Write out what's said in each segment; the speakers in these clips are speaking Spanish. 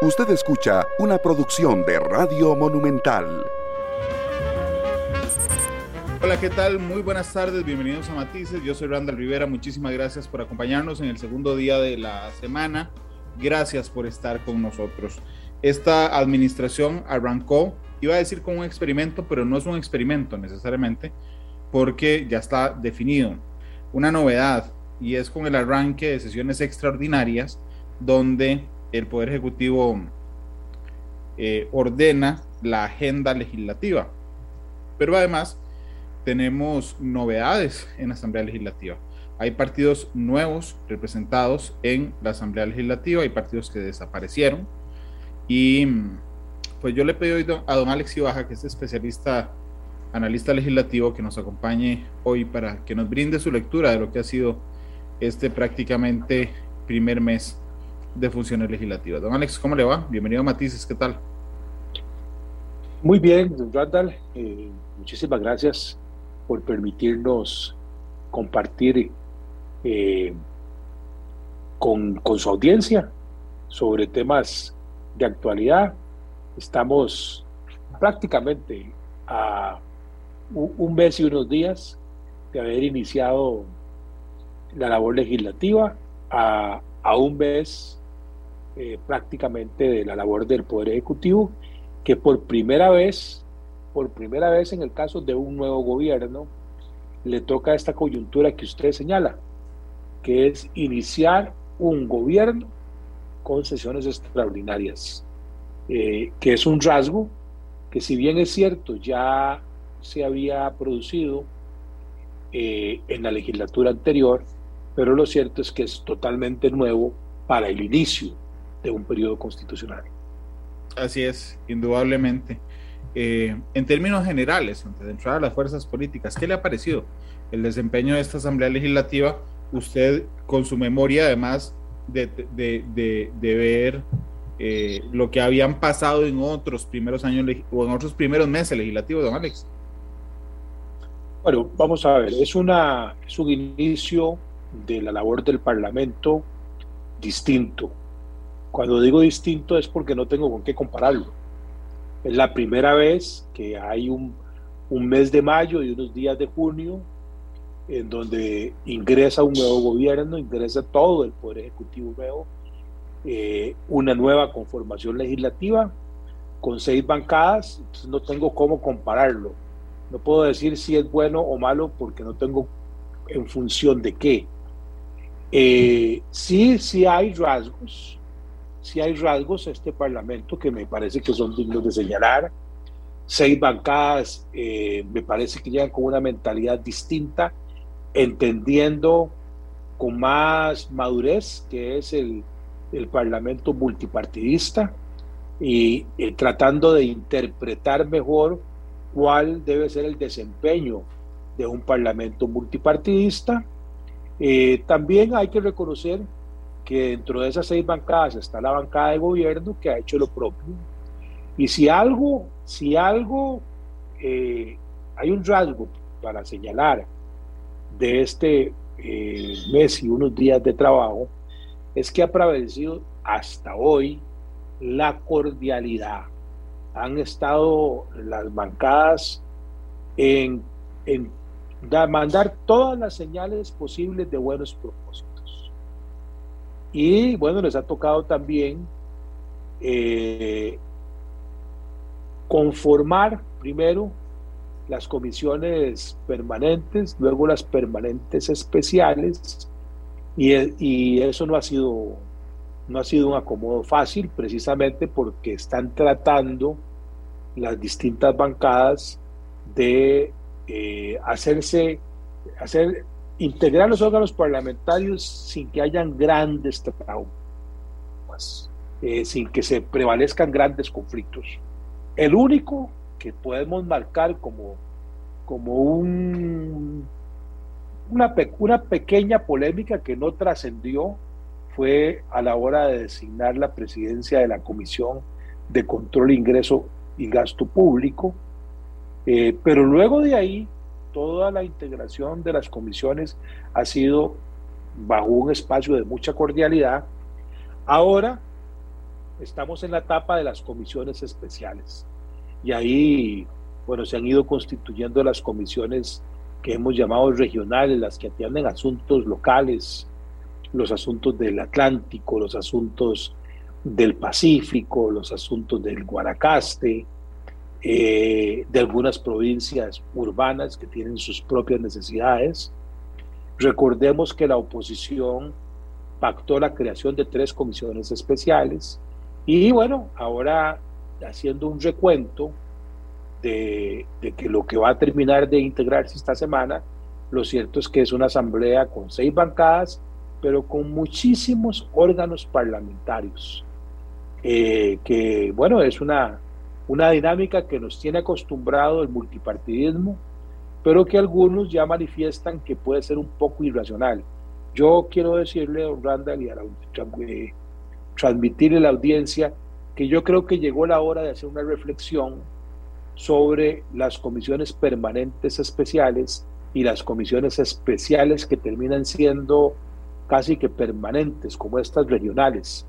Usted escucha una producción de Radio Monumental. Hola, ¿qué tal? Muy buenas tardes, bienvenidos a Matices. Yo soy Randall Rivera, muchísimas gracias por acompañarnos en el segundo día de la semana. Gracias por estar con nosotros. Esta administración arrancó, iba a decir como un experimento, pero no es un experimento necesariamente, porque ya está definido. Una novedad, y es con el arranque de sesiones extraordinarias, donde el Poder Ejecutivo eh, ordena la agenda legislativa. Pero además tenemos novedades en la Asamblea Legislativa. Hay partidos nuevos representados en la Asamblea Legislativa, hay partidos que desaparecieron. Y pues yo le pido a don Alex Ibaja, que es especialista, analista legislativo, que nos acompañe hoy para que nos brinde su lectura de lo que ha sido este prácticamente primer mes de funciones legislativas. Don Alex, ¿cómo le va? Bienvenido a Matices, ¿qué tal? Muy bien, don Randall, eh, muchísimas gracias por permitirnos compartir eh, con, con, su audiencia sobre temas de actualidad. Estamos prácticamente a un mes y unos días de haber iniciado la labor legislativa, a, a un mes eh, prácticamente de la labor del Poder Ejecutivo, que por primera vez, por primera vez en el caso de un nuevo gobierno, le toca esta coyuntura que usted señala, que es iniciar un gobierno con sesiones extraordinarias, eh, que es un rasgo que si bien es cierto ya se había producido eh, en la legislatura anterior, pero lo cierto es que es totalmente nuevo para el inicio de un periodo constitucional. Así es, indudablemente. Eh, en términos generales, antes de entrar a las fuerzas políticas, ¿qué le ha parecido el desempeño de esta Asamblea Legislativa? Usted, con su memoria, además de, de, de, ver eh, lo que habían pasado en otros primeros años o en otros primeros meses legislativos, don Alex. Bueno, vamos a ver, es, una, es un inicio de la labor del Parlamento distinto, cuando digo distinto es porque no tengo con qué compararlo. Es la primera vez que hay un, mes de mayo y unos días de junio en donde ingresa un nuevo gobierno, ingresa todo el Poder Ejecutivo nuevo, eh, una nueva conformación legislativa con seis bancadas, entonces no tengo cómo compararlo. No puedo decir si es bueno o malo porque no tengo en función de qué. Eh, sí, sí hay rasgos si hay rasgos a este Parlamento que me parece que son dignos de señalar. Seis bancadas eh, me parece que llegan con una mentalidad distinta, entendiendo con más madurez que es el, el Parlamento multipartidista y tratando de interpretar mejor cuál debe ser el desempeño de un Parlamento multipartidista. Eh, también hay que reconocer que dentro de esas seis bancadas está la bancada de gobierno que ha hecho lo propio. Y si algo, si algo, eh, hay un rasgo para señalar de este eh, mes y unos días de trabajo, es que ha prevalecido hasta hoy la cordialidad. Han estado las bancadas en, en mandar todas las señales posibles de buenos propósitos. Y bueno, les ha tocado también eh, conformar primero las comisiones permanentes, luego las permanentes especiales, y, y, eso no ha sido no ha sido un acomodo fácil, precisamente porque están tratando las distintas bancadas de eh, hacerse, hacer integrar los órganos parlamentarios sin que hayan grandes traumas, eh, sin que se prevalezcan grandes conflictos. El único que podemos marcar como, como un, una, una pequeña polémica que no trascendió fue a la hora de designar la presidencia de la Comisión de Control, Ingreso y Gasto Público, eh, pero luego de ahí toda la integración de las comisiones ha sido bajo un espacio de mucha cordialidad. Ahora estamos en la etapa de las comisiones especiales. Y ahí, bueno, se han ido constituyendo las comisiones que hemos llamado regionales, las que atienden asuntos locales, los asuntos del Atlántico, los asuntos del Pacífico, los asuntos del Guanacaste, eh, de algunas provincias urbanas que tienen sus propias necesidades. Recordemos que la oposición pactó la creación de tres comisiones especiales y bueno, ahora haciendo un recuento de, que lo que va a terminar de integrarse esta semana, lo cierto es que es una asamblea con seis bancadas, pero con muchísimos órganos parlamentarios, eh, que bueno, es una, una dinámica que nos tiene acostumbrado el multipartidismo, pero que algunos ya manifiestan que puede ser un poco irracional. Yo quiero decirle a Randall y a la, transmitirle a la audiencia que yo creo que llegó la hora de hacer una reflexión sobre las comisiones permanentes especiales y las comisiones especiales que terminan siendo casi que permanentes, como estas regionales,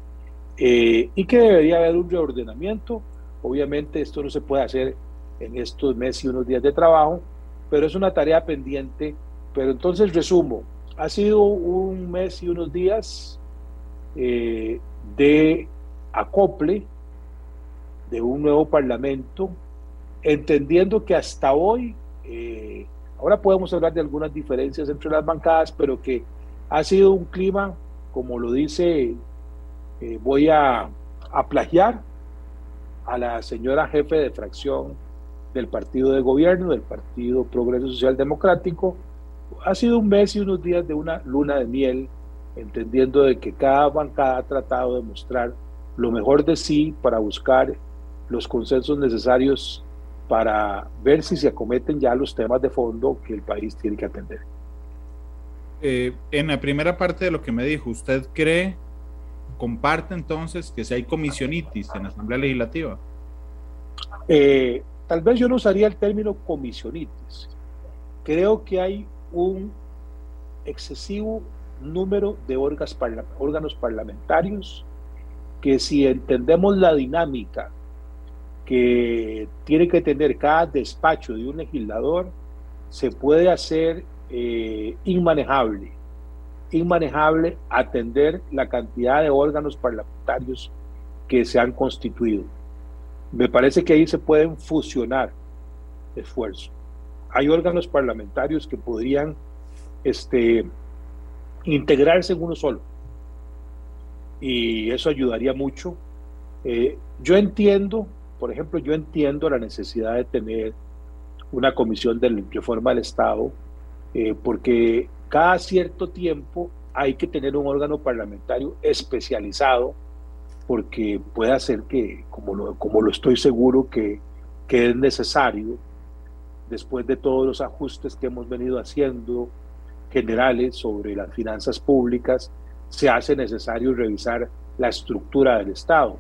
eh, y que debería haber un reordenamiento. Obviamente esto no se puede hacer en estos meses y unos días de trabajo, pero es una tarea pendiente. Pero entonces resumo, ha sido un mes y unos días eh, de acople de un nuevo parlamento, entendiendo que hasta hoy, eh, ahora podemos hablar de algunas diferencias entre las bancadas, pero que ha sido un clima, como lo dice, eh, voy a, a plagiar a la señora jefe de fracción del partido de gobierno, del Partido Progreso Social Democrático, ha sido un mes y unos días de una luna de miel, entendiendo de que cada bancada ha tratado de mostrar lo mejor de sí para buscar los consensos necesarios para ver si se acometen ya los temas de fondo que el país tiene que atender. Eh, en la primera parte de lo que me dijo, ¿usted cree, comparte entonces que si hay comisionitis en la Asamblea Legislativa? Eh, tal vez yo no usaría el término comisionitis. Creo que hay un excesivo número de órganos parlamentarios que si entendemos la dinámica que tiene que tener cada despacho de un legislador, se puede hacer eh, inmanejable, inmanejable atender la cantidad de órganos parlamentarios que se han constituido. Me parece que ahí se pueden fusionar esfuerzos. Hay órganos parlamentarios que podrían este, integrarse en uno solo. Y eso ayudaría mucho. Eh, yo entiendo, por ejemplo, yo entiendo la necesidad de tener una comisión de reforma del Estado eh, porque cada cierto tiempo hay que tener un órgano parlamentario especializado, porque puede hacer que, como lo, como lo estoy seguro que, que es necesario, después de todos los ajustes que hemos venido haciendo generales sobre las finanzas públicas, se hace necesario revisar la estructura del Estado.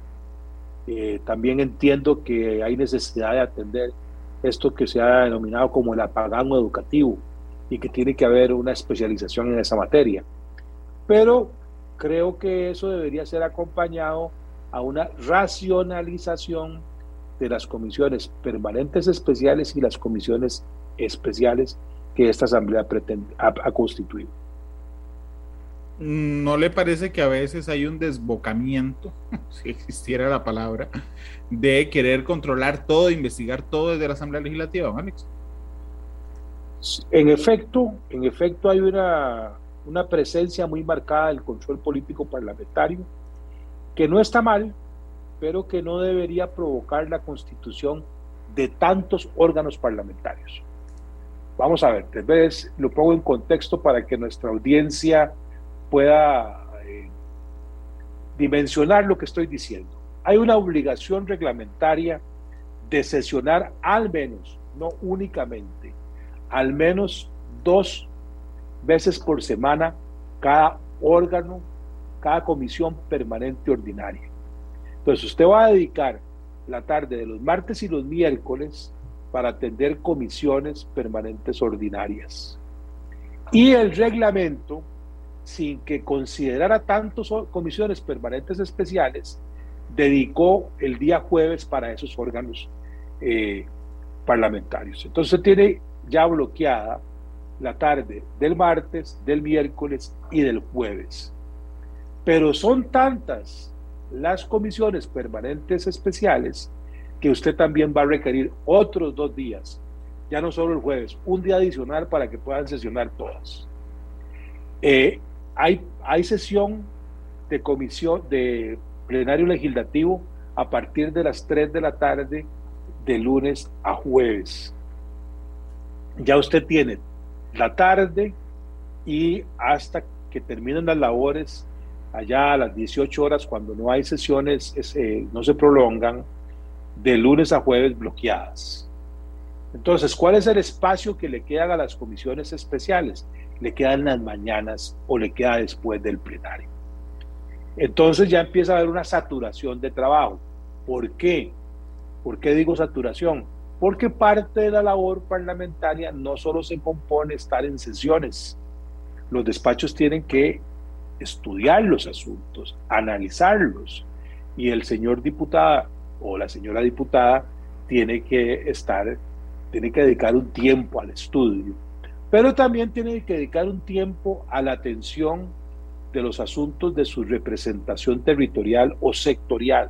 Eh, también entiendo que hay necesidad de atender esto que se ha denominado como el apagano educativo, y que tiene que haber una especialización en esa materia. Pero creo que eso debería ser acompañado a una racionalización de las comisiones permanentes especiales y las comisiones especiales que esta Asamblea pretende, ha, ha constituido. ¿No le parece que a veces hay un desbocamiento, si existiera la palabra, de querer controlar todo, investigar todo desde la Asamblea Legislativa, Alex? En efecto, en efecto hay una, una presencia muy marcada del control político parlamentario, que no está mal, pero que no debería provocar la constitución de tantos órganos parlamentarios. Vamos a ver, tal vez lo pongo en contexto para que nuestra audiencia pueda eh, dimensionar lo que estoy diciendo. Hay una obligación reglamentaria de sesionar al menos, no únicamente, al menos dos veces por semana cada órgano, cada comisión permanente ordinaria. Entonces usted va a dedicar la tarde de los martes y los miércoles para atender comisiones permanentes ordinarias. Y el reglamento, sin que considerara tantas comisiones permanentes especiales, dedicó el día jueves para esos órganos eh, parlamentarios. Entonces tiene ya bloqueada la tarde del martes, del miércoles y del jueves. Pero son tantas las comisiones permanentes especiales que usted también va a requerir otros dos días, ya no solo el jueves, un día adicional para que puedan sesionar todas. Eh, hay, sesión de comisión de plenario legislativo a partir de las 3 de la tarde de lunes a jueves. Ya usted tiene la tarde y hasta que terminen las labores allá a las 18 horas cuando no hay sesiones, eh, no se prolongan, de lunes a jueves bloqueadas. Entonces, ¿cuál es el espacio que le queda a las comisiones especiales? Le quedan las mañanas o le queda después del plenario. Entonces ya empieza a haber una saturación de trabajo. ¿Por qué? ¿Por qué digo saturación? Porque parte de la labor parlamentaria no solo se compone estar en sesiones. Los despachos tienen que estudiar los asuntos, analizarlos. Y el señor diputada o la señora diputada tiene que estar, tiene que dedicar un tiempo al estudio, pero también tiene que dedicar un tiempo a la atención de los asuntos de su representación territorial o sectorial.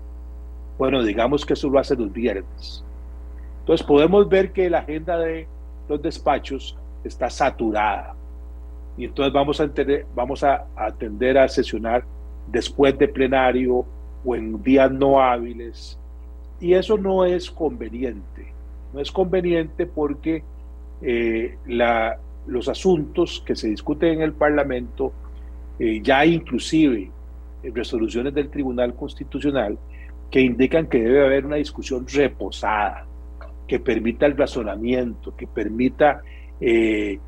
Bueno, digamos que eso lo hace los viernes. Entonces podemos ver que la agenda de los despachos está saturada. Y entonces vamos a, vamos a atender a sesionar después de plenario o en días no hábiles. Y eso no es conveniente. No es conveniente porque eh, los asuntos que se discuten en el Parlamento eh, ya inclusive resoluciones del Tribunal Constitucional que indican que debe haber una discusión reposada, que permita el razonamiento, que permita eh,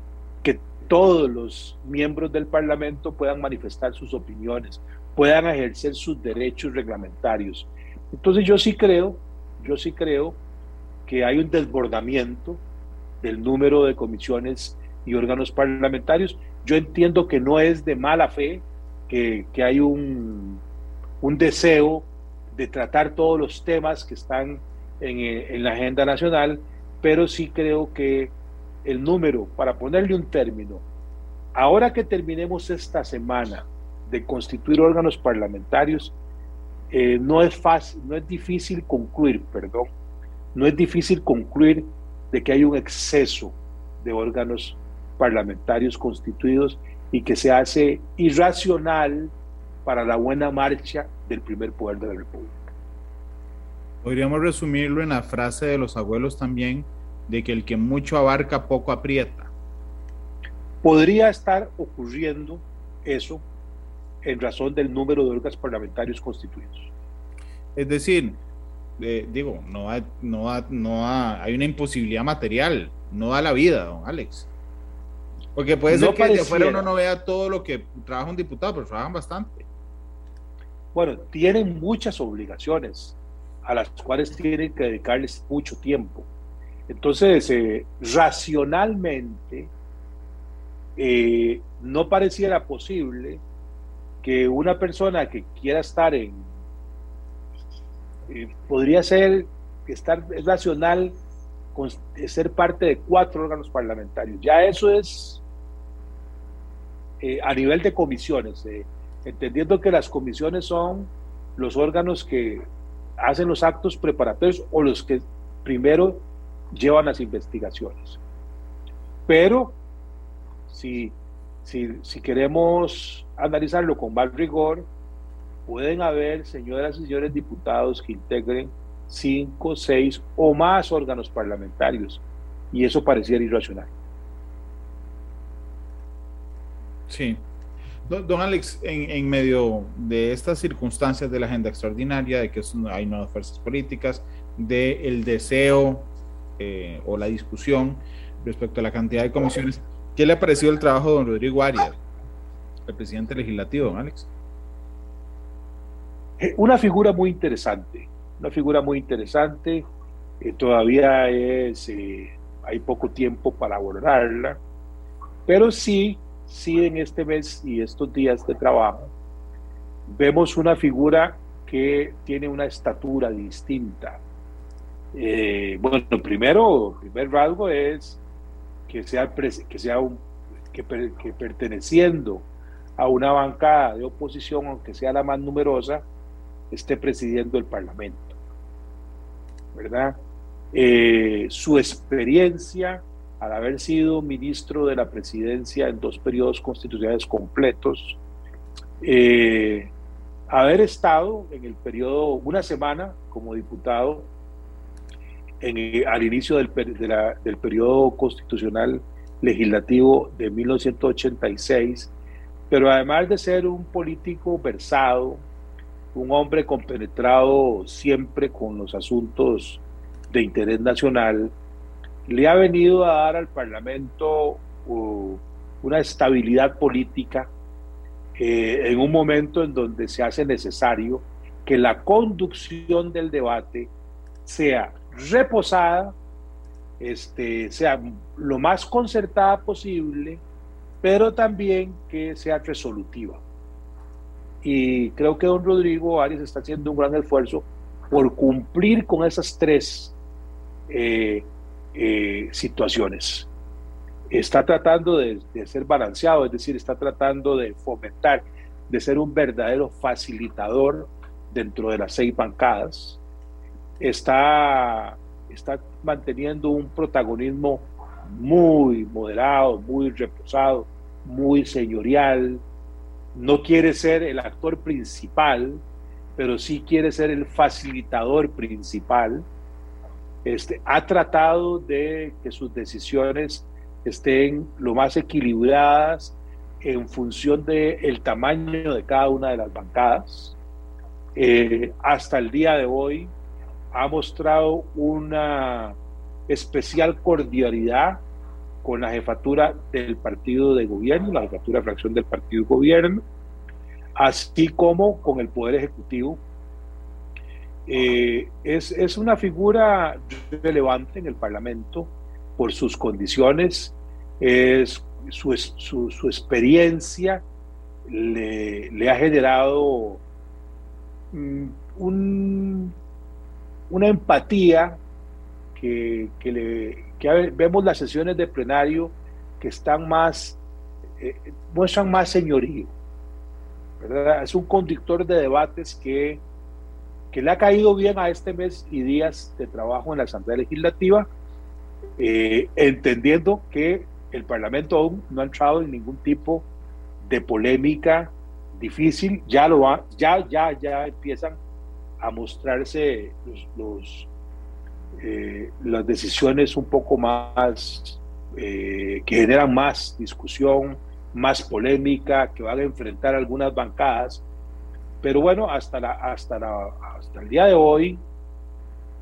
que todos los miembros del Parlamento puedan manifestar sus opiniones, puedan ejercer sus derechos reglamentarios. Entonces yo sí creo, yo sí creo que hay un desbordamiento del número de comisiones y órganos parlamentarios yo entiendo que no es de mala fe, que, hay un, deseo de tratar todos los temas que están en, en, la agenda nacional, pero sí creo que el número, para ponerle un término, ahora que terminemos esta semana de constituir órganos parlamentarios, eh, no es fácil, no es difícil concluir, perdón, no es difícil concluir de que hay un exceso de órganos parlamentarios constituidos y que se hace irracional para la buena marcha del primer poder de la República. Podríamos resumirlo en la frase de los abuelos también, de que el que mucho abarca, poco aprieta. Podría estar ocurriendo eso en razón del número de órganos parlamentarios constituidos. Es decir, eh, digo, no, no, no hay una imposibilidad material, no da la vida, don Alex. Porque puede ser que de afuera uno no vea todo lo que trabaja un diputado, pero trabajan bastante. Bueno, tienen muchas obligaciones a las cuales tienen que dedicarles mucho tiempo. Entonces, eh, racionalmente, eh, no pareciera posible que una persona que quiera estar en, eh, podría ser, estar, es racional ser parte de cuatro órganos parlamentarios. Ya eso es a nivel de comisiones, entendiendo que las comisiones son los órganos que hacen los actos preparatorios o los que primero llevan las investigaciones. Pero si, si, si queremos analizarlo con más rigor, pueden haber, señoras y señores diputados, que integren cinco, seis o más órganos parlamentarios. Y eso pareciera irracional. Sí. Don, Alex, en, medio de estas circunstancias de la agenda extraordinaria, de que hay nuevas fuerzas políticas, del deseo eh, o la discusión respecto a la cantidad de comisiones, ¿qué le ha parecido el trabajo de don Rodrigo Arias, el presidente legislativo, don Alex? Eh, una figura muy interesante, una figura muy interesante. Eh, todavía es, hay poco tiempo para abordarla, pero sí sí en este mes y estos días de trabajo vemos una figura que tiene una estatura distinta. Eh, bueno, primero, primer rasgo es que sea, que sea un, que, que perteneciendo a una bancada de oposición, aunque sea la más numerosa, esté presidiendo el Parlamento. ¿Verdad? Eh, su experiencia al haber sido ministro de la presidencia en dos periodos constitucionales completos, eh, haber estado en el periodo, una semana como diputado en, al inicio del, del periodo constitucional legislativo de 1986, pero además de ser un político versado, un hombre compenetrado siempre con los asuntos de interés nacional, le ha venido a dar al Parlamento uh, una estabilidad política eh, en un momento en donde se hace necesario que la conducción del debate sea reposada, este, sea lo más concertada posible, pero también que sea resolutiva. Y creo que don Rodrigo Arias está haciendo un gran esfuerzo por cumplir con esas tres eh, eh, situaciones. Está tratando de, ser balanceado, es decir, está tratando de fomentar, de ser un verdadero facilitador dentro de las seis bancadas. Está, está manteniendo un protagonismo muy moderado, muy reposado, muy señorial. No quiere ser el actor principal, pero sí quiere ser el facilitador principal este, ha tratado de que sus decisiones estén lo más equilibradas en función del el tamaño de cada una de las bancadas. Eh, hasta el día de hoy ha mostrado una especial cordialidad con la jefatura del partido de gobierno, la jefatura de fracción del partido de gobierno, así como con el Poder Ejecutivo, eh, es, es, una figura relevante en el Parlamento por sus condiciones, es, su, su, experiencia le, le, ha generado mm, un, una empatía que, que, le, que, vemos las sesiones de plenario que están más, eh, muestran más señorío. ¿verdad? Es un conductor de debates que que le ha caído bien a este mes y días de trabajo en la Asamblea Legislativa, eh, entendiendo que el Parlamento aún no ha entrado en ningún tipo de polémica difícil, ya lo va, ya, ya, ya empiezan a mostrarse los, eh, las decisiones un poco más eh, que generan más discusión, más polémica, que van a enfrentar algunas bancadas pero bueno, hasta, la, hasta, la, hasta el día de hoy,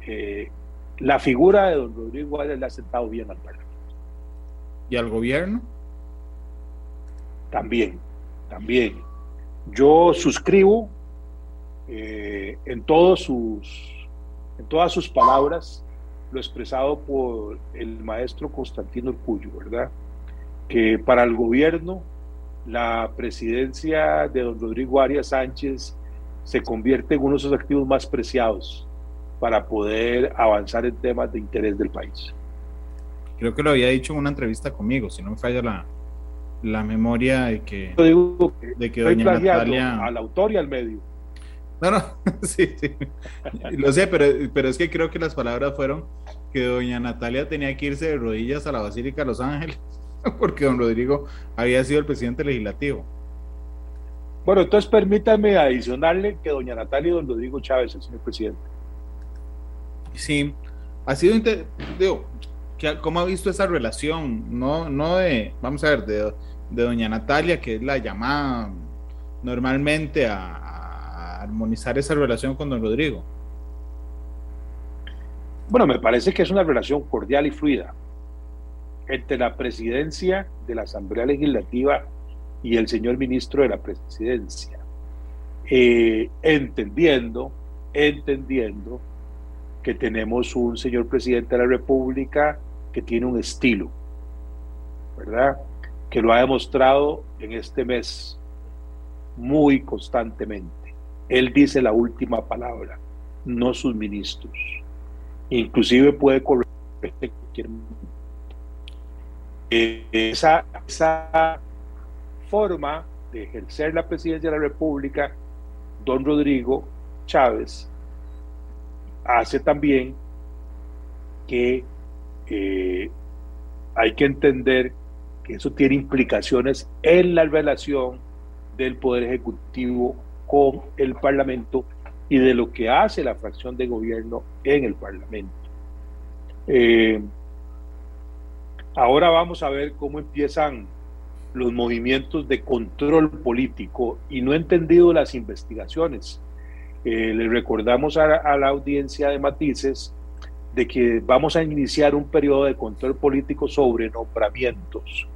eh, la figura de don Rodrigo le ha sentado bien al Parlamento. ¿Y al gobierno? También, también. Yo suscribo eh, en, todos sus, en todas sus palabras lo expresado por el maestro Constantino Urcullo, ¿verdad? Que para el gobierno la presidencia de don Rodrigo Arias Sánchez se convierte en uno de sus activos más preciados para poder avanzar en temas de interés del país. Creo que lo había dicho en una entrevista conmigo, si no me falla la, la memoria de que, de que doña Natalia... Al autor y al medio. No, no, sí, sí. Lo sé, pero, pero es que creo que las palabras fueron que doña Natalia tenía que irse de rodillas a la Basílica de Los Ángeles porque don Rodrigo había sido el presidente legislativo. Bueno, entonces permítame adicionarle que doña Natalia y don Rodrigo Chávez, el señor presidente. Sí, ha sido, digo, ¿cómo ha visto esa relación? No, no de, vamos a ver, de, doña Natalia, que es la llamada normalmente a, a armonizar esa relación con don Rodrigo. Bueno, me parece que es una relación cordial y fluida entre la presidencia de la Asamblea Legislativa y el señor ministro de la presidencia, eh, entendiendo, entendiendo que tenemos un señor presidente de la República que tiene un estilo, ¿verdad? Que lo ha demostrado en este mes muy constantemente. Él dice la última palabra, no sus ministros. Inclusive puede correr cualquier eh, esa, esa forma de ejercer la presidencia de la República, don Rodrigo Chávez, hace también que eh, hay que entender que eso tiene implicaciones en la relación del Poder Ejecutivo con el Parlamento y de lo que hace la fracción de gobierno en el Parlamento. Eh, ahora vamos a ver cómo empiezan los movimientos de control político y no he entendido las investigaciones. Eh, le recordamos a, a, la audiencia de Matices de que vamos a iniciar un periodo de control político sobre nombramientos.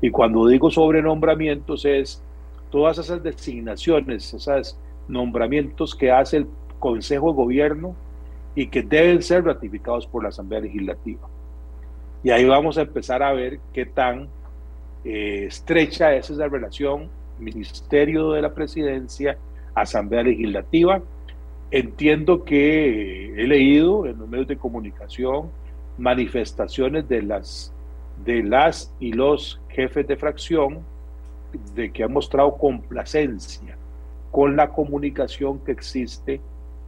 Y cuando digo sobre nombramientos es todas esas designaciones, esos nombramientos que hace el Consejo de Gobierno y que deben ser ratificados por la Asamblea Legislativa. Y ahí vamos a empezar a ver qué tan eh, estrecha es esa relación Ministerio de la Presidencia, Asamblea Legislativa. Entiendo que he leído en los medios de comunicación manifestaciones de las, de las y los jefes de fracción de que han mostrado complacencia con la comunicación que existe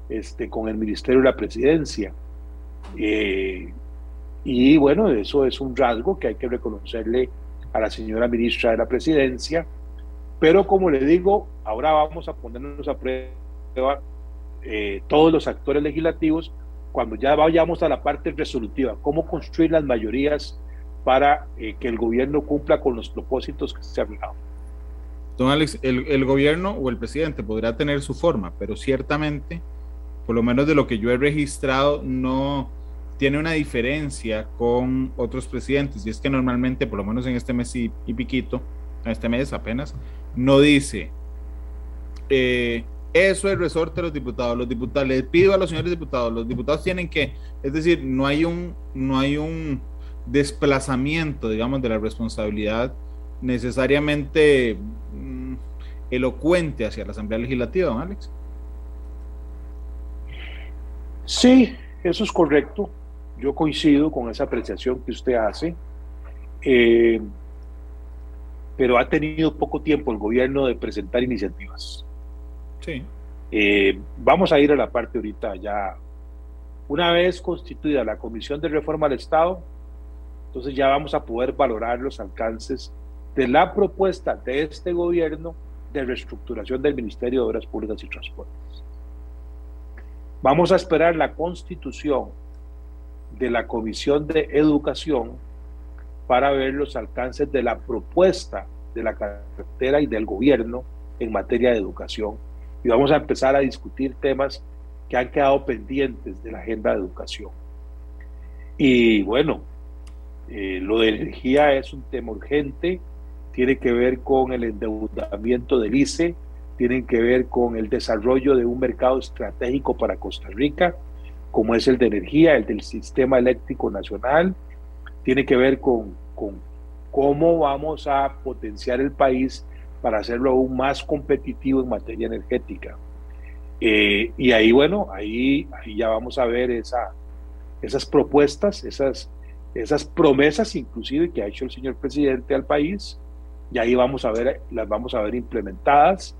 este, con el Ministerio de la Presidencia. Eh, y bueno, eso es un rasgo que hay que reconocerle a la señora ministra de la Presidencia. Pero como le digo, ahora vamos a ponernos a prueba eh, todos los actores legislativos cuando ya vayamos a la parte resolutiva, cómo construir las mayorías para eh, que el gobierno cumpla con los propósitos que se han fijado. Don Alex, el, el, gobierno o el presidente podrá tener su forma, pero ciertamente, por lo menos de lo que yo he registrado, no, tiene una diferencia con otros presidentes, y es que normalmente, por lo menos en este mes y, piquito, en este mes apenas, no dice, eh, eso es resorte de los diputados, los diputados, les pido a los señores diputados, los diputados tienen que, es decir, no hay un, no hay un desplazamiento, digamos, de la responsabilidad necesariamente mm, elocuente hacia la Asamblea Legislativa, don Alex. Sí, eso es correcto. Yo coincido con esa apreciación que usted hace, eh, pero ha tenido poco tiempo el gobierno de presentar iniciativas. Sí. Eh, vamos a ir a la parte ahorita ya. Una vez constituida la Comisión de Reforma al Estado, entonces ya vamos a poder valorar los alcances de la propuesta de este gobierno de reestructuración del Ministerio de Obras Públicas y Transportes. Vamos a esperar la constitución de la Comisión de Educación para ver los alcances de la propuesta de la cartera y del gobierno en materia de educación. Y vamos a empezar a discutir temas que han quedado pendientes de la agenda de educación. Y bueno, eh, lo de energía es un tema urgente, tiene que ver con el endeudamiento del ICE, tiene que ver con el desarrollo de un mercado estratégico para Costa Rica, como es el de energía, el del sistema eléctrico nacional, tiene que ver con, cómo vamos a potenciar el país para hacerlo aún más competitivo en materia energética. Eh, y ahí, bueno, ahí, ahí ya vamos a ver esa, esas propuestas, esas, esas promesas inclusive que ha hecho el señor presidente al país, y ahí vamos a ver, las vamos a ver implementadas.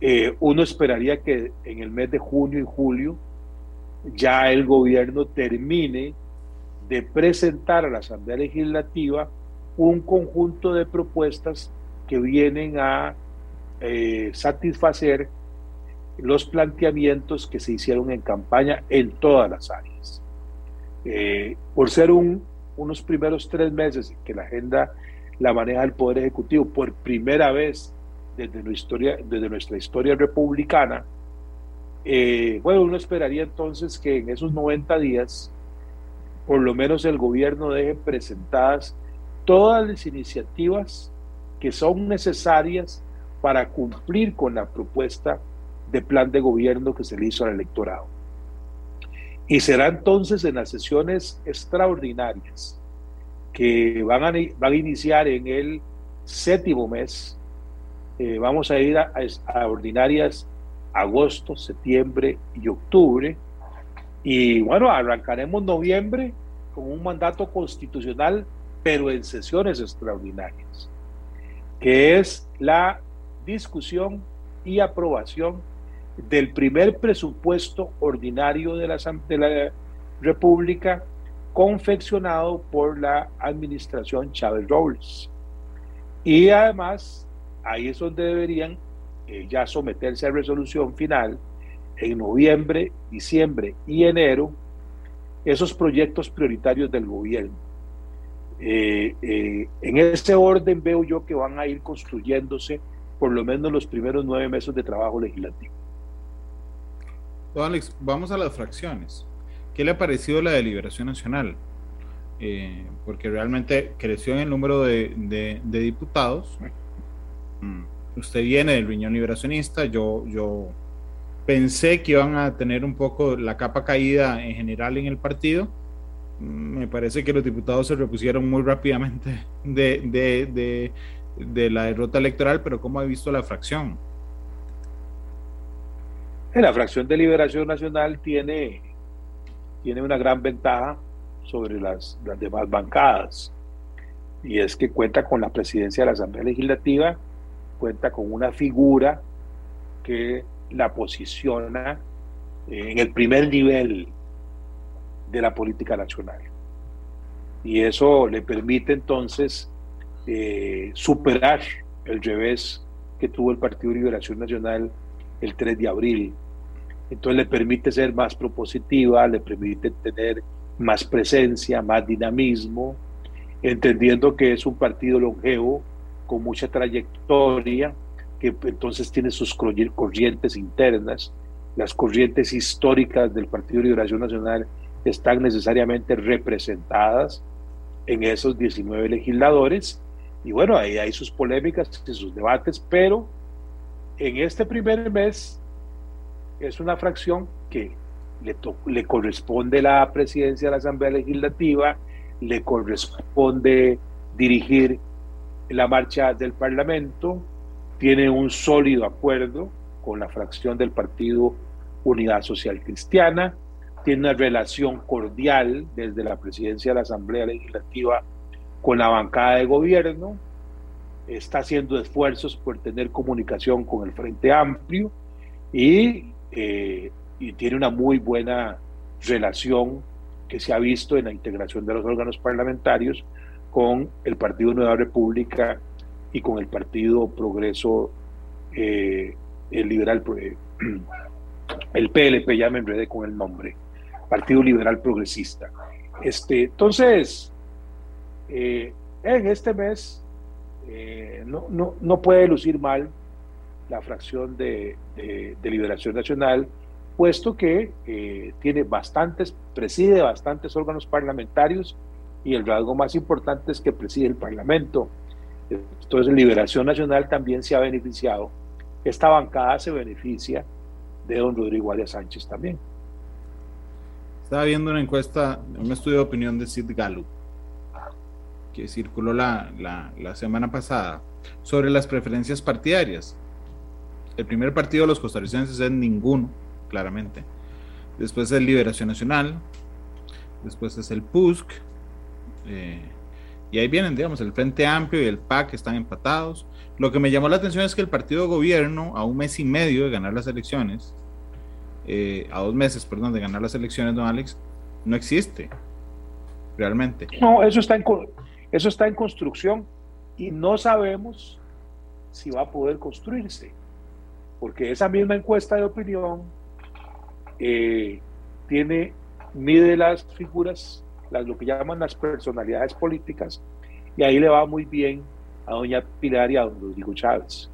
Eh, uno esperaría que en el mes de junio y julio ya el gobierno termine de presentar a la Asamblea Legislativa un conjunto de propuestas que vienen a eh, satisfacer los planteamientos que se hicieron en campaña en todas las áreas. Eh, por ser un, unos primeros tres meses que la agenda la maneja el Poder Ejecutivo por primera vez desde nuestra historia republicana, eh, bueno, uno esperaría entonces que en esos 90 días, por lo menos el gobierno deje presentadas todas las iniciativas que son necesarias para cumplir con la propuesta de plan de gobierno que se le hizo al electorado. Y será entonces en las sesiones extraordinarias que van a, iniciar en el séptimo mes, eh, vamos a ir a, a agosto, septiembre y octubre. Y bueno, arrancaremos noviembre con un mandato constitucional, pero en sesiones extraordinarias, que es la discusión y aprobación del primer presupuesto ordinario de la, de la República confeccionado por la administración Chávez Robles. Y además, ahí es donde deberían eh, ya someterse a resolución final en noviembre, diciembre y enero esos proyectos prioritarios del gobierno. Eh, eh, en ese orden veo yo que van a ir construyéndose por lo menos los primeros nueve meses de trabajo legislativo. Don Alex, vamos a las fracciones. ¿Qué le ha parecido la deliberación nacional? porque realmente creció en el número de, diputados. Mm usted viene del riñón liberacionista, yo, yo pensé que iban a tener un poco la capa caída en general en el partido. Me parece que los diputados se repusieron muy rápidamente de, la derrota electoral, pero ¿cómo ha visto la fracción? La fracción de Liberación Nacional tiene, tiene una gran ventaja sobre las demás bancadas, y es que cuenta con la presidencia de la Asamblea Legislativa cuenta con una figura que la posiciona en el primer nivel de la política nacional. Y eso le permite entonces eh, superar el revés que tuvo el Partido Liberación Nacional el 3 de abril. Entonces le permite ser más propositiva, le permite tener más presencia, más dinamismo, entendiendo que es un partido longevo con mucha trayectoria, que entonces tiene sus corrientes internas. Las corrientes históricas del Partido de Liberación Nacional están necesariamente representadas en esos 19 legisladores. Y bueno, ahí hay sus polémicas y sus debates, pero en este primer mes es una fracción que le, le corresponde la presidencia de la Asamblea Legislativa, le corresponde dirigir la marcha del Parlamento tiene un sólido acuerdo con la fracción del Partido Unidad Social Cristiana, tiene una relación cordial desde la presidencia de la Asamblea Legislativa con la bancada de gobierno, está haciendo esfuerzos por tener comunicación con el Frente Amplio y, eh, y tiene una muy buena relación que se ha visto en la integración de los órganos parlamentarios con el Partido Nueva República y con el Partido Progreso, eh, el Liberal, eh, el PLP, ya me enredé con el nombre, Partido Liberal Progresista. Este, entonces, eh, en este mes no, no, no, puede lucir mal la fracción de, de, de Liberación Nacional, puesto que tiene bastantes, preside bastantes órganos parlamentarios y el rasgo más importante es que preside el Parlamento. Entonces, Liberación Nacional también se ha beneficiado. Esta bancada se beneficia de don Rodrigo Arias Sánchez también. Estaba viendo una encuesta, un estudio de opinión de Sid Gallup, que circuló la, la semana pasada, sobre las preferencias partidarias. El primer partido de los costarricenses es ninguno, claramente. Después es Liberación Nacional, después es el PUSC, eh, y ahí vienen, digamos, el Frente Amplio y el PAC están empatados. Lo que me llamó la atención es que el partido gobierno, a un mes y medio de ganar las elecciones, eh, a dos meses, perdón, de ganar las elecciones, don Alex, no existe realmente. No, eso está en, eso está en construcción y no sabemos si va a poder construirse, porque esa misma encuesta de opinión eh, tiene, mide las figuras lo que llaman las personalidades políticas, y ahí le va muy bien a doña Pilar y a don Rodrigo Chávez.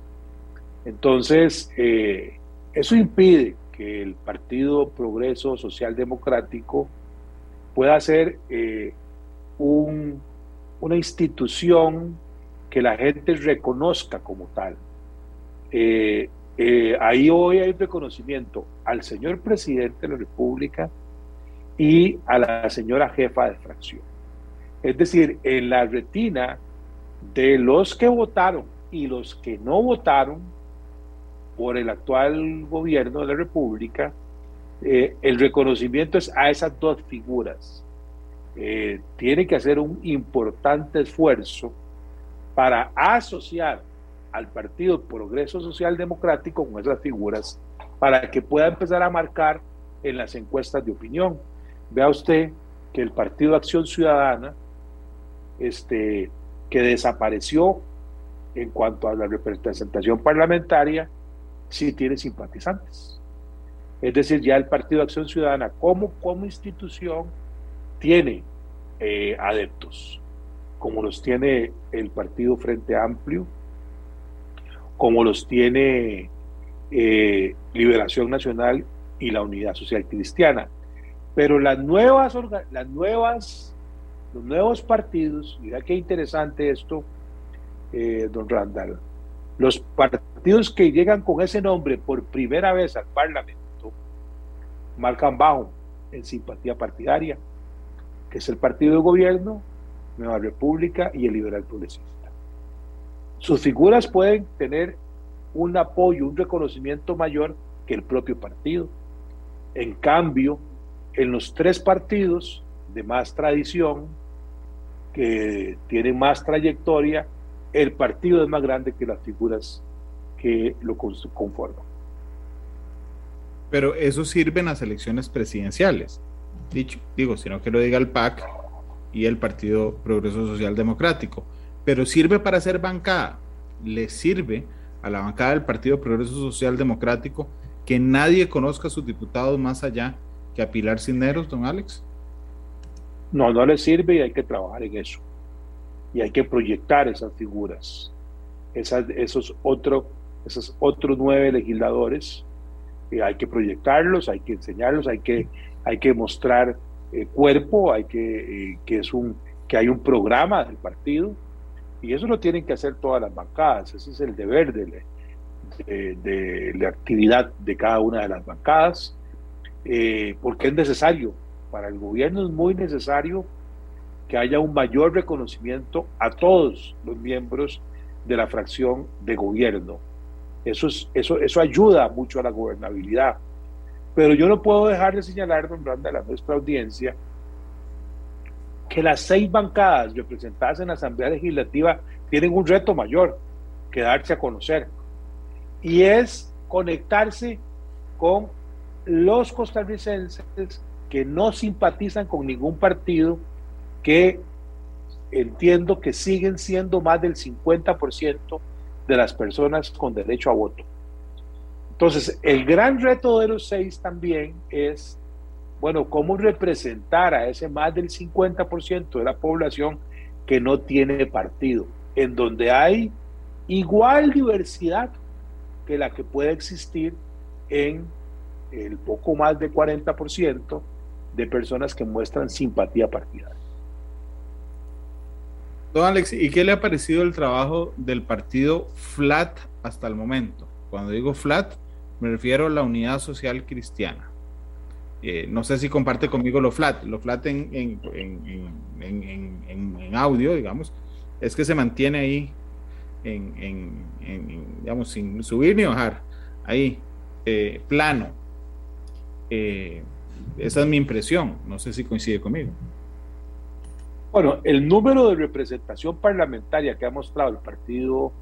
Entonces, eh, eso impide que el Partido Progreso Social Democrático pueda ser eh, una institución que la gente reconozca como tal. Eh, ahí hoy hay reconocimiento al señor presidente de la República, y a la señora jefa de fracción. Es decir, en la retina de los que votaron y los que no votaron, por el actual gobierno de la República, eh, el reconocimiento es a esas dos figuras. Eh, tiene que hacer un importante esfuerzo para asociar al Partido Progreso Social Democrático con esas figuras para que pueda empezar a marcar en las encuestas de opinión. Vea usted que el Partido Acción Ciudadana, este, que desapareció en cuanto a la representación parlamentaria, sí tiene simpatizantes. Es decir, ya el Partido Acción Ciudadana como, institución tiene eh, adeptos, como los tiene el Partido Frente Amplio, como los tiene eh, Liberación Nacional y la Unidad Social Cristiana. Pero las nuevas, las nuevas, los nuevos partidos, mira qué interesante esto, eh, don Randall, los partidos que llegan con ese nombre por primera vez al Parlamento marcan bajo en simpatía partidaria, que es el partido de gobierno, Nueva República y el Liberal Progresista. Sus figuras pueden tener un apoyo, un reconocimiento mayor que el propio partido. En cambio, en los tres partidos de más tradición, que tienen más trayectoria, el partido es más grande que las figuras que lo conforman. Pero eso sirve en las elecciones presidenciales. Dicho, digo, sino que lo diga el PAC y el Partido Progreso Social Democrático. Pero sirve para hacer bancada. Le sirve a la bancada del Partido Progreso Social Democrático que nadie conozca a sus diputados más allá que a don Alex? No, no le sirve y hay que trabajar en eso. Y hay que proyectar esas figuras, esas, esos, otro, esos otros nueve legisladores, y hay que proyectarlos, hay que enseñarlos, hay que, hay que mostrar eh, cuerpo, hay que, eh, que, es un, que hay un programa del partido, y eso lo tienen que hacer todas las bancadas, ese es el deber de, de, la actividad de cada una de las bancadas, eh, porque es necesario, para el gobierno es muy necesario que haya un mayor reconocimiento a todos los miembros de la fracción de gobierno. Eso, es, eso, eso ayuda mucho a la gobernabilidad. Pero yo no puedo dejar de señalar, don Branda, a nuestra audiencia, que las seis bancadas representadas en la Asamblea Legislativa tienen un reto mayor que darse a conocer y es conectarse con los costarricenses que no simpatizan con ningún partido, que entiendo que siguen siendo más del 50% de las personas con derecho a voto. Entonces, el gran reto de los seis también es, bueno, cómo representar a ese más del 50% de la población que no tiene partido, en donde hay igual diversidad que la que puede existir en el poco más de 40% de personas que muestran simpatía partidaria. Don Alex, ¿y qué le ha parecido el trabajo del partido FLAT hasta el momento? Cuando digo FLAT, me refiero a la Unidad Social Cristiana. Eh, no sé si comparte conmigo lo FLAT. Lo FLAT en, en, audio, digamos, es que se mantiene ahí en, digamos, sin subir ni bajar, ahí, eh, plano. Eh, esa es mi impresión, no sé si coincide conmigo. Bueno, el número de representación parlamentaria que ha mostrado el Partido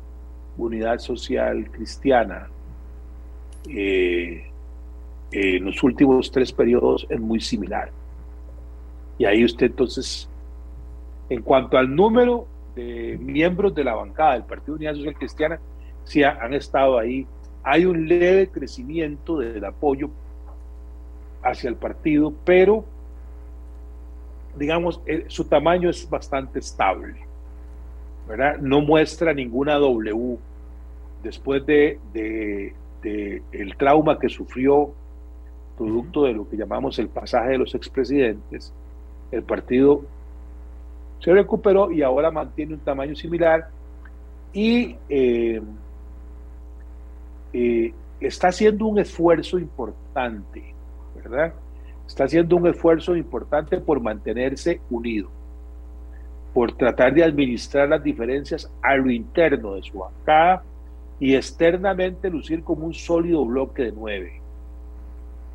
Unidad Social Cristiana eh, en los últimos tres periodos es muy similar. Y ahí usted entonces, en cuanto al número de miembros de la bancada del Partido Unidad Social Cristiana sí han estado ahí. Hay un leve crecimiento del apoyo hacia el partido, pero digamos, eh, su tamaño es bastante estable. ¿verdad? No muestra ninguna W después de, de, el trauma que sufrió producto de lo que llamamos el pasaje de los expresidentes. El partido se recuperó y ahora mantiene un tamaño similar y eh, eh, está haciendo un esfuerzo importante, Está haciendo un esfuerzo importante por mantenerse unido, por tratar de administrar las diferencias a lo interno de su bancada y externamente lucir como un sólido bloque de nueve.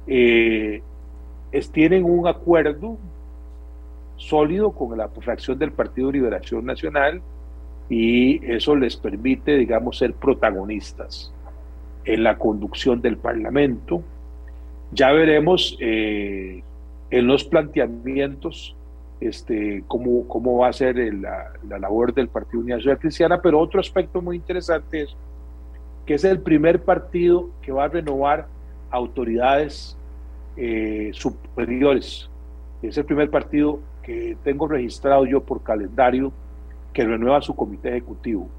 Eh, tienen un acuerdo sólido con la fracción del Partido Liberación Nacional y eso les permite, digamos, ser protagonistas en la conducción del Parlamento. Ya veremos eh, en los planteamientos este, cómo, cómo va a ser la, labor del Partido Unidad Social Cristiana, pero otro aspecto muy interesante es que es el primer partido que va a renovar autoridades eh, superiores. Es el primer partido que tengo registrado yo por calendario que renueva su comité ejecutivo.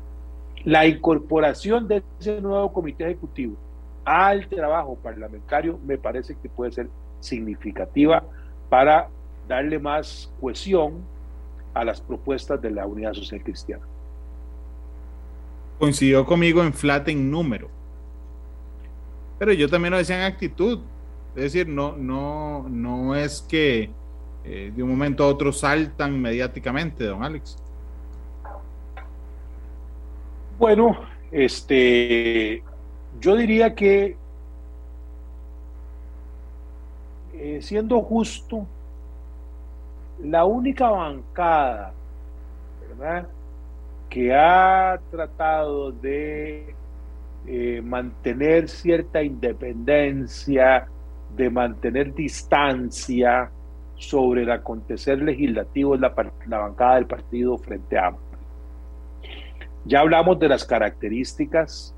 La incorporación de ese nuevo comité ejecutivo al trabajo parlamentario me parece que puede ser significativa para darle más cohesión a las propuestas de la Unidad Social Cristiana. Coincidió conmigo en flat en número. Pero yo también lo decía en actitud. Es decir, no, no, no es que eh, de un momento a otro saltan mediáticamente, don Alex. Bueno, este, yo diría que eh, siendo justo, la única bancada, ¿verdad? que ha tratado de eh, mantener cierta independencia, de mantener distancia sobre el acontecer legislativo es la, la bancada del partido Frente Amplio. Ya hablamos de las características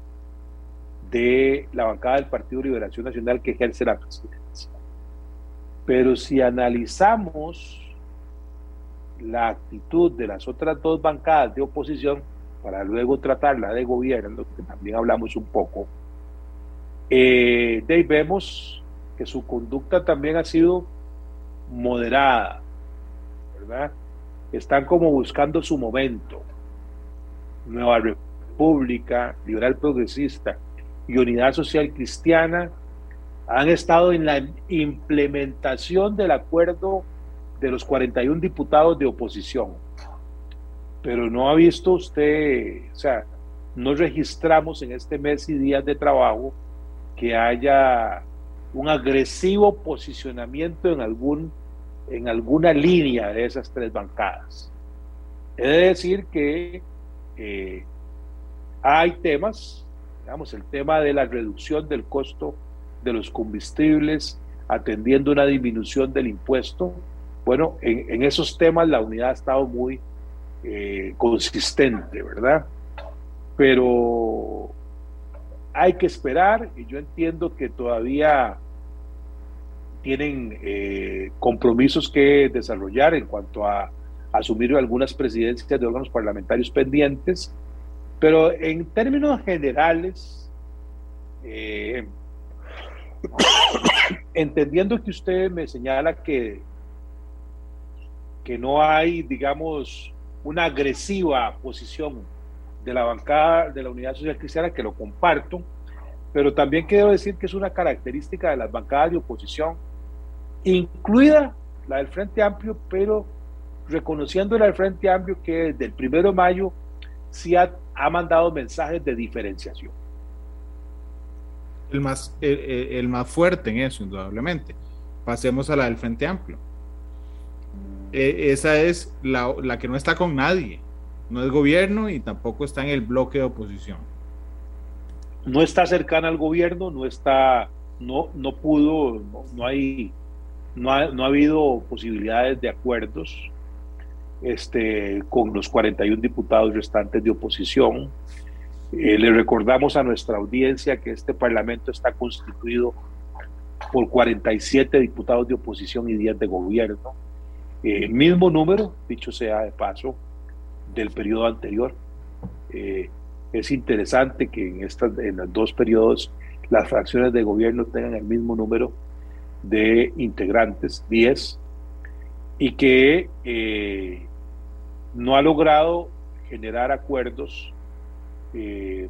de la bancada del Partido Liberación Nacional que ejerce la presidencia. Pero si analizamos la actitud de las otras dos bancadas de oposición para luego tratarla de gobierno, que también hablamos un poco, eh, de ahí vemos que su conducta también ha sido moderada, ¿verdad? Están como buscando su momento. Nueva República, Liberal Progresista y Unidad Social Cristiana han estado en la implementación del acuerdo de los 41 diputados de oposición. Pero no ha visto usted, o sea, no registramos en este mes y días de trabajo que haya un agresivo posicionamiento en, algún, en alguna línea de esas tres bancadas. He de decir que eh, hay temas, digamos, el tema de la reducción del costo de los combustibles, atendiendo una disminución del impuesto. Bueno, en, esos temas la unidad ha estado muy eh, consistente, ¿verdad? Pero hay que esperar y yo entiendo que todavía tienen eh, compromisos que desarrollar en cuanto a asumir algunas presidencias de órganos parlamentarios pendientes, pero en términos generales, eh, entendiendo que usted me señala que, que no hay, digamos, una agresiva posición de la bancada de la Unidad Social Cristiana, que lo comparto, pero también quiero decir que es una característica de las bancadas de oposición, incluida la del Frente Amplio, pero reconociendo el Frente Amplio que desde el primero de mayo sí ha, mandado mensajes de diferenciación. El más, el, más fuerte en eso, indudablemente. Pasemos a la del Frente Amplio. E, esa es la, la que no está con nadie. No es gobierno y tampoco está en el bloque de oposición. No está cercana al gobierno, no está, no, no pudo, no, hay, no ha, no ha habido posibilidades de acuerdos este, con los 41 diputados restantes de oposición. Eh, le recordamos a nuestra audiencia que este Parlamento está constituido por 47 diputados de oposición y 10 de gobierno. Eh, mismo número, dicho sea de paso, del periodo anterior. Eh, es interesante que en, estas, en los dos periodos las fracciones de gobierno tengan el mismo número de integrantes, 10, y que no ha logrado generar acuerdos eh,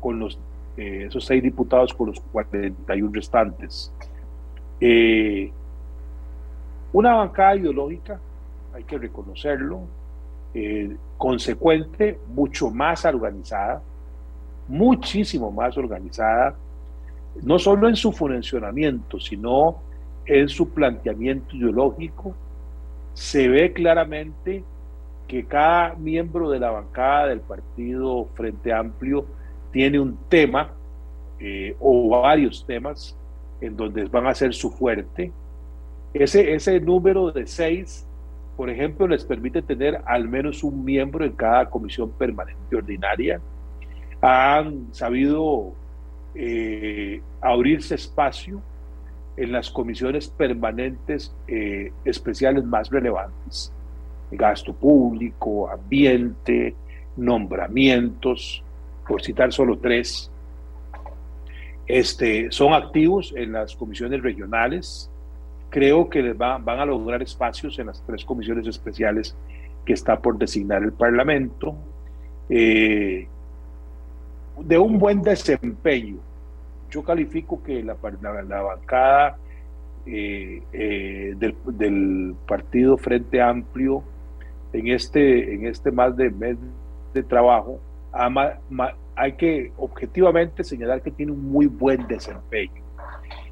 con los, eh, esos seis diputados con los 41 restantes. Eh, una bancada ideológica, hay que reconocerlo, consecuente, mucho más organizada, muchísimo más organizada, no solo en su funcionamiento, sino en su planteamiento ideológico. Se ve claramente que cada miembro de la bancada del partido Frente Amplio tiene un tema eh, o varios temas en donde van a ser su fuerte. Ese, ese número de seis, por ejemplo, les permite tener al menos un miembro en cada comisión permanente ordinaria. Han sabido eh, abrirse espacio en las comisiones permanentes eh, especiales más relevantes gasto público, ambiente, nombramientos, por citar solo tres. Este, son activos en las comisiones regionales. Creo que les van a lograr espacios en las tres comisiones especiales que está por designar el Parlamento. Eh, de un buen desempeño. Yo califico que la, la, bancada eh, eh, del, del, Partido Frente Amplio en este, en este más de mes de trabajo, hay que objetivamente señalar que tiene un muy buen desempeño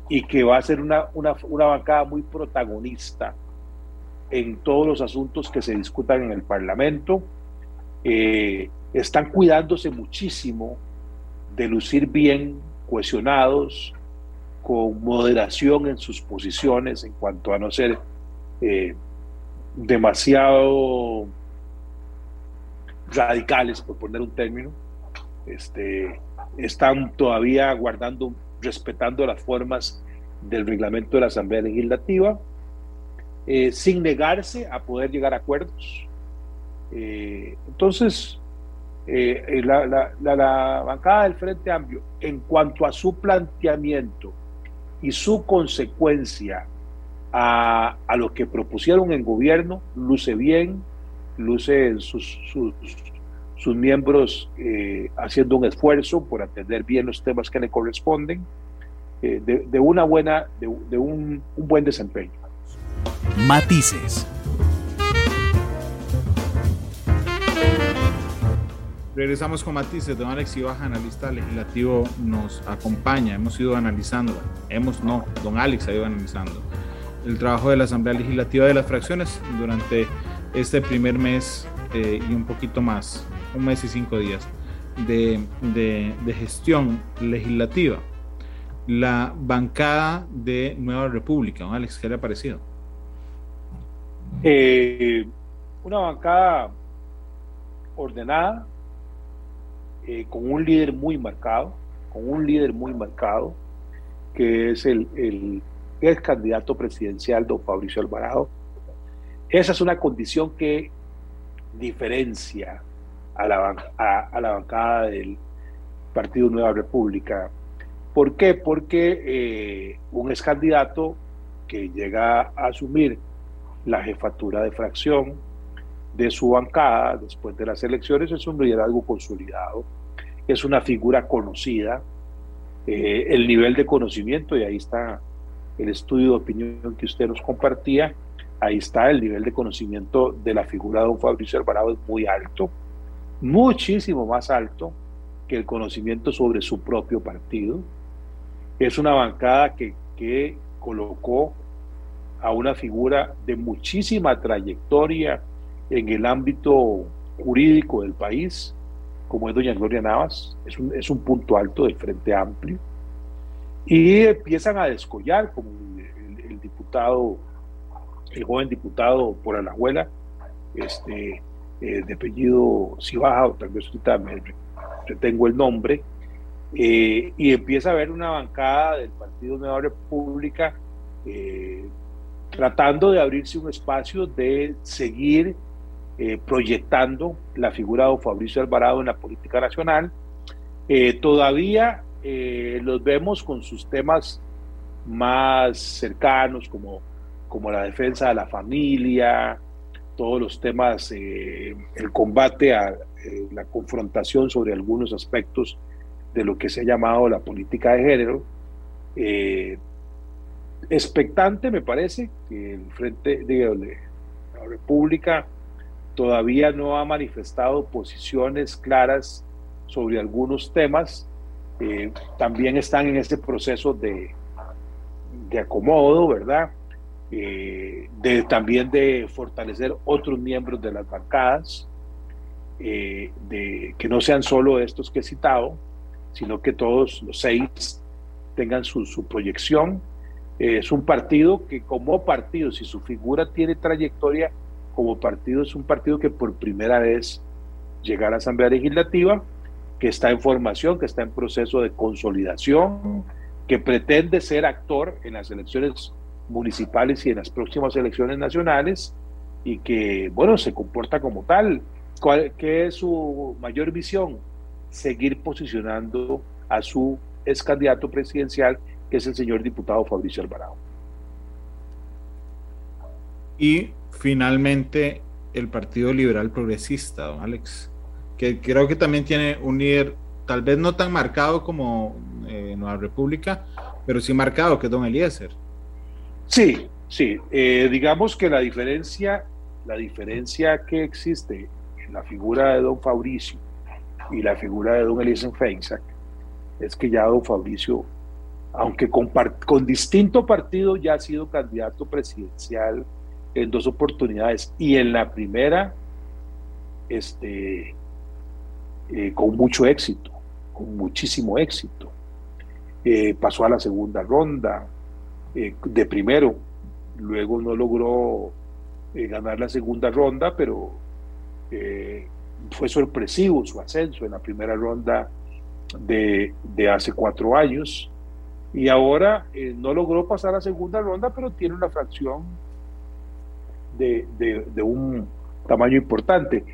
y que va a ser una, una, una bancada muy protagonista en todos los asuntos que se discutan en el Parlamento. Eh, están cuidándose muchísimo de lucir bien, cohesionados, con moderación en sus posiciones en cuanto a no ser eh, demasiado radicales, por poner un término, este, están todavía guardando, respetando las formas del reglamento de la Asamblea Legislativa, eh, sin negarse a poder llegar a acuerdos. Eh, entonces, eh, la, la, bancada del Frente Amplio, en cuanto a su planteamiento y su consecuencia a, lo que propusieron en gobierno, luce bien, luce sus, sus, miembros eh, haciendo un esfuerzo por atender bien los temas que le corresponden, eh, de, una buena, de, un, un buen desempeño. Matices. Regresamos con matices. Don Alex Ibaja, analista legislativo, nos acompaña. Hemos ido analizando, hemos no, don Alex ha ido analizando el trabajo de la Asamblea Legislativa de las fracciones durante este primer mes eh, y un poquito más, un mes y cinco días de, gestión legislativa. La bancada de Nueva República, Alex, ¿qué le ha parecido? Eh, una bancada ordenada, eh, con un líder muy marcado, con un líder muy marcado, que es el, el es candidato presidencial, don Fabricio Alvarado. Esa es una condición que diferencia a la, a, la bancada del Partido Nueva República. ¿Por qué? Porque eh, un ex candidato que llega a asumir la jefatura de fracción de su bancada después de las elecciones es un liderazgo consolidado, es una figura conocida, eh, el nivel de conocimiento, y ahí está el estudio de opinión que usted nos compartía, ahí está el nivel de conocimiento de la figura de don Fabricio Alvarado es muy alto, muchísimo más alto que el conocimiento sobre su propio partido. Es una bancada que, que colocó a una figura de muchísima trayectoria en el ámbito jurídico del país, como es doña Gloria Navas, es un, es un punto alto del Frente Amplio y empiezan a descollar, como el, diputado, el joven diputado por Alajuela, este, eh, de apellido Cibaja, o tal vez ahorita me retengo el nombre, eh, y empieza a haber una bancada del Partido Nueva República eh, tratando de abrirse un espacio de seguir proyectando la figura de Fabricio Alvarado en la política nacional. todavía eh, los vemos con sus temas más cercanos, como, como la defensa de la familia, todos los temas, eh, el combate a eh, la confrontación sobre algunos aspectos de lo que se ha llamado la política de género. expectante me parece que el Frente de la República todavía no ha manifestado posiciones claras sobre algunos temas. Eh, también están en este proceso de, de acomodo, ¿verdad? Eh, también de fortalecer otros miembros de las bancadas, eh, de, que no sean solo estos que he citado, sino que todos los seis tengan su, su proyección. es un partido que como partido, si su figura tiene trayectoria como partido, es un partido que por primera vez llega a la Asamblea Legislativa, que está en formación, que está en proceso de consolidación, que pretende ser actor en las elecciones municipales y en las próximas elecciones nacionales y que, bueno, se comporta como tal. ¿Cuál, ¿Qué es su mayor visión? Seguir posicionando a su ex candidato presidencial, que es el señor diputado Fabricio Alvarado. Y finalmente el Partido Liberal Progresista, don Alex, que creo que también tiene un líder, tal vez no tan marcado como eh, Nueva República, pero sí marcado, que es don Eliezer. Sí, sí. Eh, digamos que la diferencia, la diferencia que existe en la figura de don Fabricio y la figura de don Eliezer Feinsack es que ya don Fabricio, aunque con, con distinto partido, ya ha sido candidato presidencial en dos oportunidades y en la primera, este, eh, con mucho éxito, con muchísimo éxito. Eh, pasó a la segunda ronda eh, de primero, luego no logró ganar la segunda ronda, pero fue sorpresivo su ascenso en la primera ronda de, de hace cuatro años y ahora no logró pasar a la segunda ronda, pero tiene una fracción de, de, de un tamaño importante.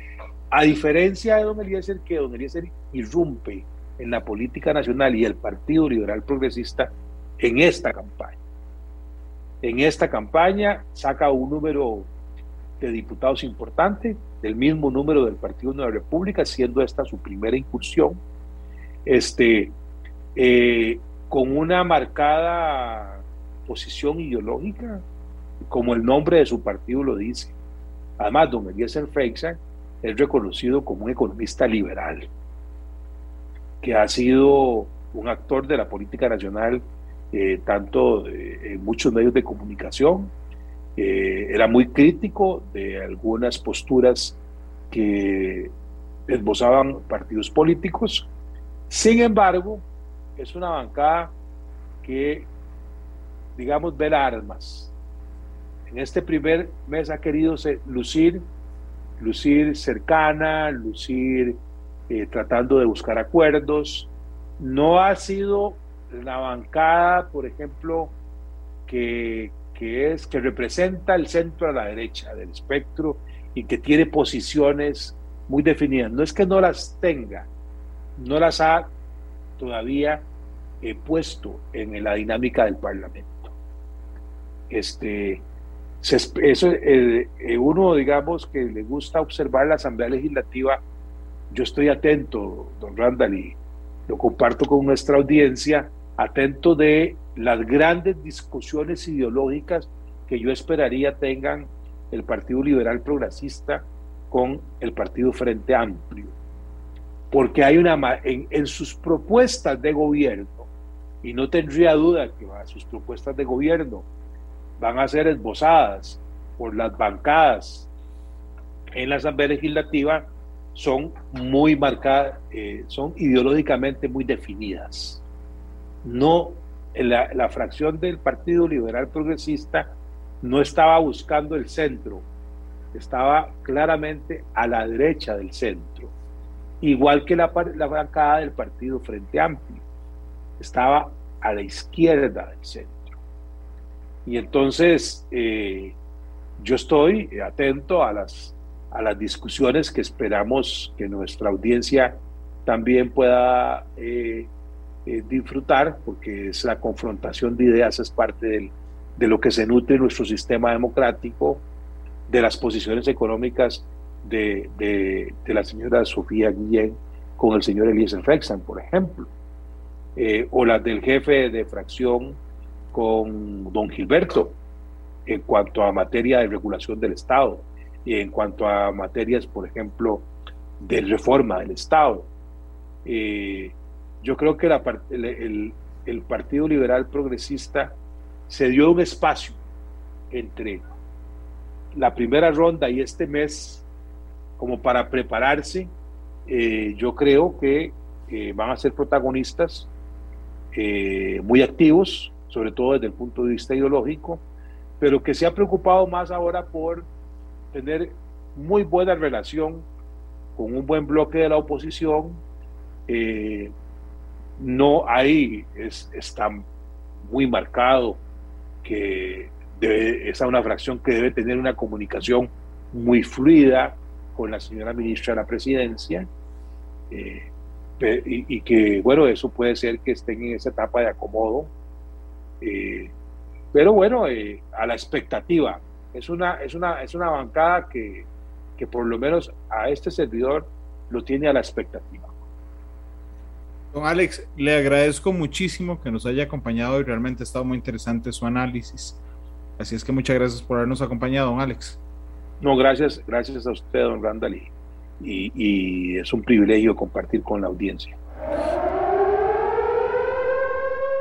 A diferencia de don Eliezer, que don Eliezer irrumpe en la política nacional y el Partido Liberal Progresista en esta campaña. En esta campaña saca un número de diputados importante, del mismo número del Partido Nueva República, siendo esta su primera incursión, este, eh, con una marcada posición ideológica, como el nombre de su partido lo dice. Además, don Eliezer Freixan es reconocido como un economista liberal, que ha sido un actor de la política nacional, eh, tanto en muchos medios de comunicación. Eh, era muy crítico de algunas posturas que esbozaban partidos políticos. Sin embargo, es una bancada que, digamos, ver armas. En este primer mes ha querido lucir lucir cercana, lucir eh, tratando de buscar acuerdos. No ha sido la bancada, por ejemplo, que, que, es, que representa el centro a la derecha del espectro y que tiene posiciones muy definidas. No es que no las tenga, no las ha todavía eh, puesto en la dinámica del Parlamento. Este, eso, eh, uno, digamos, que le gusta observar la Asamblea Legislativa, yo estoy atento, don Randall, y lo comparto con nuestra audiencia, atento de las grandes discusiones ideológicas que yo esperaría tengan el Partido Liberal Progresista con el Partido Frente Amplio. Porque hay una, en, en sus propuestas de gobierno, y no tendría duda que sus propuestas de gobierno van a ser esbozadas por las bancadas en la Asamblea Legislativa son muy marcadas, eh, son ideológicamente muy definidas. No, la, fracción del Partido Liberal Progresista no estaba buscando el centro, estaba claramente a la derecha del centro, igual que la bancada del Partido Frente Amplio, estaba a la izquierda del centro. Y entonces eh, yo estoy atento a las, a las discusiones que esperamos que nuestra audiencia también pueda eh, eh, disfrutar, porque es la confrontación de ideas, es parte de lo que se nutre nuestro sistema democrático, de las posiciones económicas de, de, la señora Sofía Guillén con el señor Eliezer Fexan, por ejemplo, o las del jefe de fracción con don Gilberto en cuanto a materia de regulación del Estado y en cuanto a materias, por ejemplo, de reforma del Estado. Eh, yo creo que el, el, Partido Liberal Progresista se dio un espacio entre la primera ronda y este mes como para prepararse. Eh, yo creo que eh, van a ser protagonistas muy activos, sobre todo desde el punto de vista ideológico, pero que se ha preocupado más ahora por tener muy buena relación con un buen bloque de la oposición. Eh, no ahí es, está muy marcado que debe, es una fracción que debe tener una comunicación muy fluida con la señora ministra de la presidencia eh, y, que bueno eso puede ser que estén en esa etapa de acomodo eh, pero bueno a la expectativa es una es una es una bancada que que por lo menos a este servidor lo tiene a la expectativa. Don Alex, le agradezco muchísimo que nos haya acompañado y realmente ha estado muy interesante su análisis. Así es que muchas gracias por habernos acompañado, don Alex. No, gracias, gracias a usted, don Randall, y, y es un privilegio compartir con la audiencia.